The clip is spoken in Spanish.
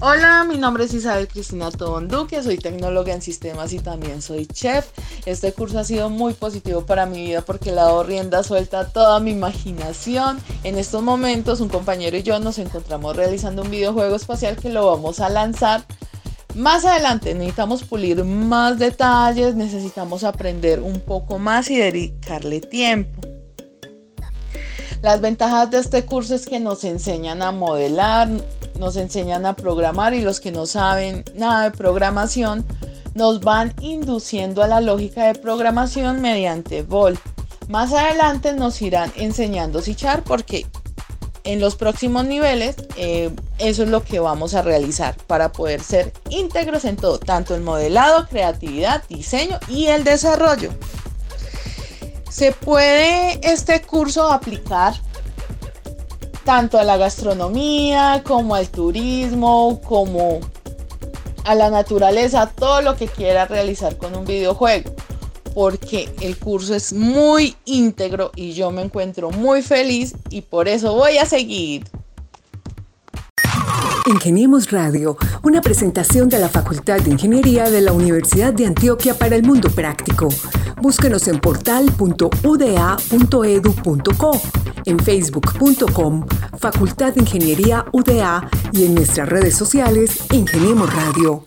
Hola, mi nombre es Isabel Cristina Tobonduque, soy tecnóloga en sistemas y también soy chef. Este curso ha sido muy positivo para mi vida porque le ha dado rienda suelta a toda mi imaginación. En estos momentos un compañero y yo nos encontramos realizando un videojuego espacial que lo vamos a lanzar más adelante necesitamos pulir más detalles, necesitamos aprender un poco más y dedicarle tiempo. Las ventajas de este curso es que nos enseñan a modelar, nos enseñan a programar y los que no saben nada de programación nos van induciendo a la lógica de programación mediante Volt. Más adelante nos irán enseñando C porque en los próximos niveles eh, eso es lo que vamos a realizar para poder ser íntegros en todo, tanto el modelado, creatividad, diseño y el desarrollo. Se puede este curso aplicar tanto a la gastronomía como al turismo, como a la naturaleza, todo lo que quiera realizar con un videojuego, porque el curso es muy íntegro y yo me encuentro muy feliz y por eso voy a seguir. Ingeniemos Radio, una presentación de la Facultad de Ingeniería de la Universidad de Antioquia para el Mundo Práctico. Búsquenos en portal.uda.edu.co, en facebook.com, Facultad de Ingeniería UDA y en nuestras redes sociales Ingeniemos Radio.